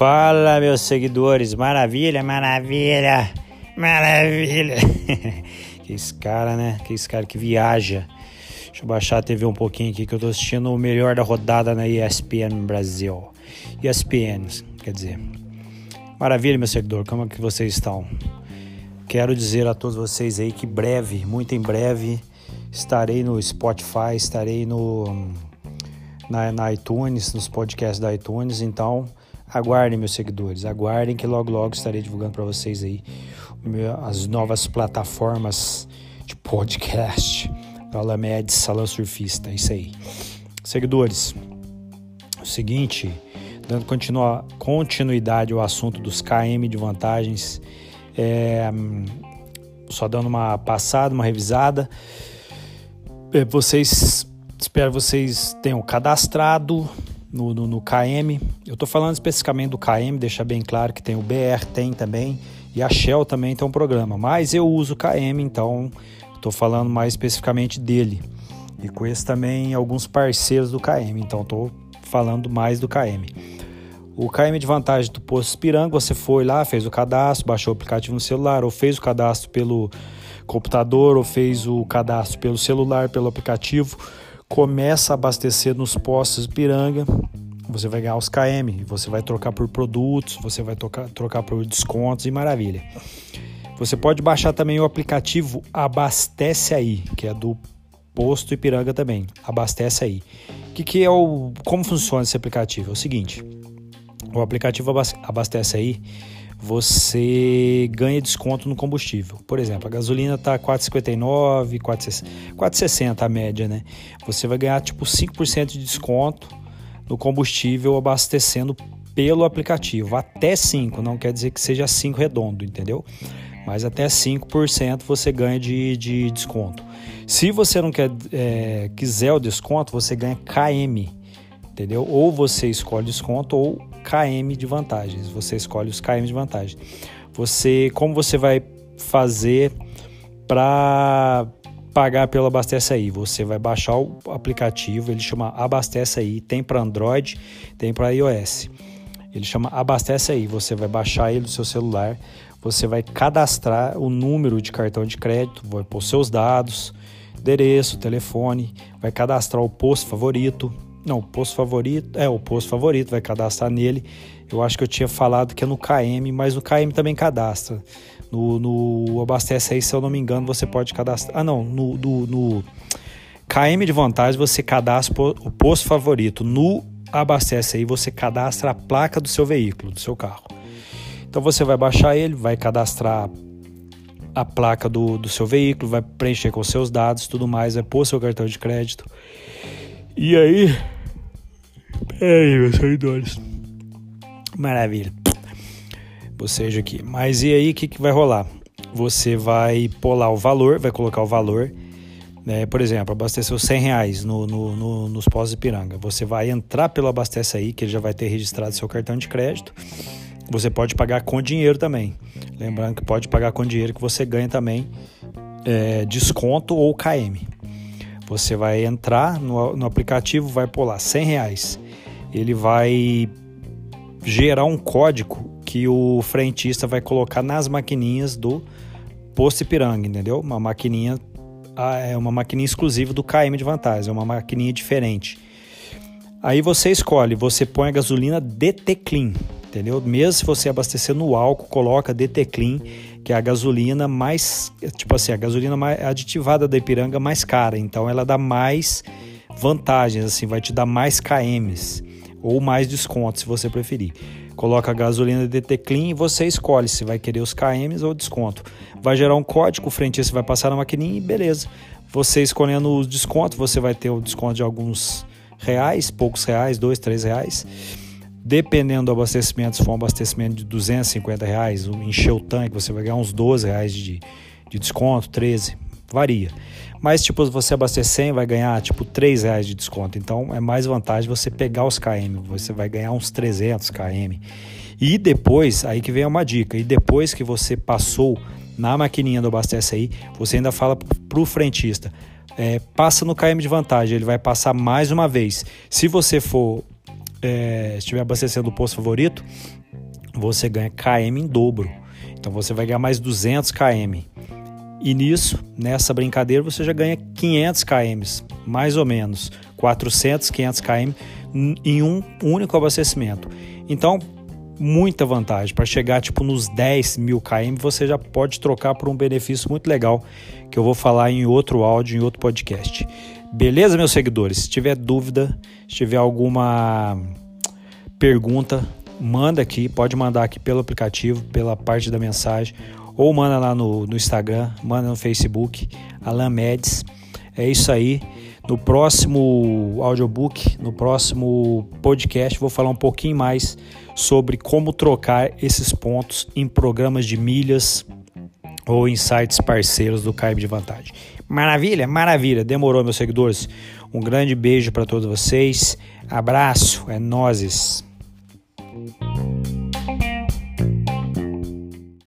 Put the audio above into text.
Fala, meus seguidores, maravilha, maravilha, maravilha. que esse cara, né? Que esse cara que viaja. Deixa eu baixar a TV um pouquinho aqui que eu tô assistindo o melhor da rodada na ESPN Brasil. ESPN, quer dizer. Maravilha, meu seguidor, como é que vocês estão? Quero dizer a todos vocês aí que breve, muito em breve, estarei no Spotify, estarei no na, na iTunes, nos podcasts da iTunes, então Aguardem, meus seguidores, aguardem que logo logo estarei divulgando para vocês aí as novas plataformas de podcast da Alamed Salão Surfista. É isso aí. Seguidores, o seguinte, dando continuidade ao assunto dos KM de vantagens, é, só dando uma passada, uma revisada. É, vocês, espero vocês tenham cadastrado no, no, no KM. Eu estou falando especificamente do KM, deixa bem claro que tem o BR, tem também, e a Shell também tem um programa, mas eu uso o KM, então estou falando mais especificamente dele. E conheço também alguns parceiros do KM, então estou falando mais do KM. O KM de vantagem do Posto Piranga, você foi lá, fez o cadastro, baixou o aplicativo no celular, ou fez o cadastro pelo computador, ou fez o cadastro pelo celular, pelo aplicativo começa a abastecer nos postos Piranga, você vai ganhar os KM, você vai trocar por produtos, você vai trocar, trocar por descontos e maravilha. Você pode baixar também o aplicativo Abastece Aí, que é do posto Ipiranga também. Abastece Aí. Que, que é o. Como funciona esse aplicativo? É o seguinte: o aplicativo Abastece Aí você ganha desconto no combustível. Por exemplo, a gasolina está 4,59, 4,60 a média, né? Você vai ganhar tipo 5% de desconto no combustível abastecendo pelo aplicativo. Até 5, não quer dizer que seja 5 redondo, entendeu? Mas até 5% você ganha de, de desconto. Se você não quer, é, quiser o desconto, você ganha KM, entendeu? Ou você escolhe desconto ou KM de vantagens. Você escolhe os KM de vantagem. Você, como você vai fazer para pagar pelo Abastece Aí? Você vai baixar o aplicativo, ele chama Abastece Aí, tem para Android, tem para iOS. Ele chama Abastece Aí. Você vai baixar ele do seu celular, você vai cadastrar o número de cartão de crédito, vai pôr seus dados, endereço, telefone, vai cadastrar o posto favorito, não, o posto favorito. É, o posto favorito, vai cadastrar nele. Eu acho que eu tinha falado que é no KM, mas o KM também cadastra. No, no Abastece aí, se eu não me engano, você pode cadastrar. Ah, não, no, no, no KM de vantagem você cadastra o posto favorito. No Abastece aí, você cadastra a placa do seu veículo, do seu carro. Então você vai baixar ele, vai cadastrar a placa do, do seu veículo, vai preencher com seus dados, tudo mais, vai pôr seu cartão de crédito. E aí. Peraí, meus seguidores. Maravilha. Bocejo aqui. Mas e aí, o que, que vai rolar? Você vai pular o valor, vai colocar o valor. Né? Por exemplo, abasteceu 100 reais no, no, no, nos pós de piranga. Você vai entrar pelo Abastece Aí, que ele já vai ter registrado seu cartão de crédito. Você pode pagar com dinheiro também. Lembrando que pode pagar com dinheiro que você ganha também é, desconto ou KM. Você vai entrar no, no aplicativo, vai pular 100 reais. Ele vai gerar um código que o frentista vai colocar nas maquininhas do posto Ipiranga, entendeu? Uma maquininha ah, é uma maquininha exclusiva do KM de vantagem, é uma maquininha diferente. Aí você escolhe, você põe a gasolina DT Clean, entendeu? Mesmo se você abastecer no álcool, coloca DT Clean que é a gasolina mais, tipo assim, a gasolina mais aditivada da Ipiranga mais cara, então ela dá mais vantagens, assim, vai te dar mais KMs ou mais desconto, se você preferir. Coloca a gasolina DT Clean e você escolhe se vai querer os KMs ou desconto. Vai gerar um código, o frentista vai passar na maquininha e beleza. Você escolhendo os descontos, você vai ter o desconto de alguns reais, poucos reais, dois, três reais. Dependendo do abastecimento, se for um abastecimento de 250 reais, encher o tanque, você vai ganhar uns 12 reais de, de desconto, 13, varia. Mas, tipo, se você abastecer 100, vai ganhar, tipo, 3 reais de desconto. Então, é mais vantagem você pegar os KM, você vai ganhar uns 300 KM. E depois, aí que vem uma dica, e depois que você passou na maquininha do Abastece Aí, você ainda fala pro frentista, é, passa no KM de vantagem. Ele vai passar mais uma vez. Se você for é, estiver abastecendo o posto favorito, você ganha KM em dobro. Então você vai ganhar mais 200 km. E nisso, nessa brincadeira, você já ganha 500 km, mais ou menos, 400, 500 km em um único abastecimento. Então, muita vantagem. Para chegar tipo nos 10 mil km, você já pode trocar por um benefício muito legal que eu vou falar em outro áudio, em outro podcast. Beleza, meus seguidores? Se tiver dúvida, se tiver alguma pergunta, manda aqui, pode mandar aqui pelo aplicativo, pela parte da mensagem, ou manda lá no, no Instagram, manda no Facebook, Alan Medes. É isso aí. No próximo audiobook, no próximo podcast, vou falar um pouquinho mais sobre como trocar esses pontos em programas de milhas ou em sites parceiros do Caibe de Vantagem. Maravilha, maravilha. Demorou, meus seguidores. Um grande beijo para todos vocês. Abraço, é nozes.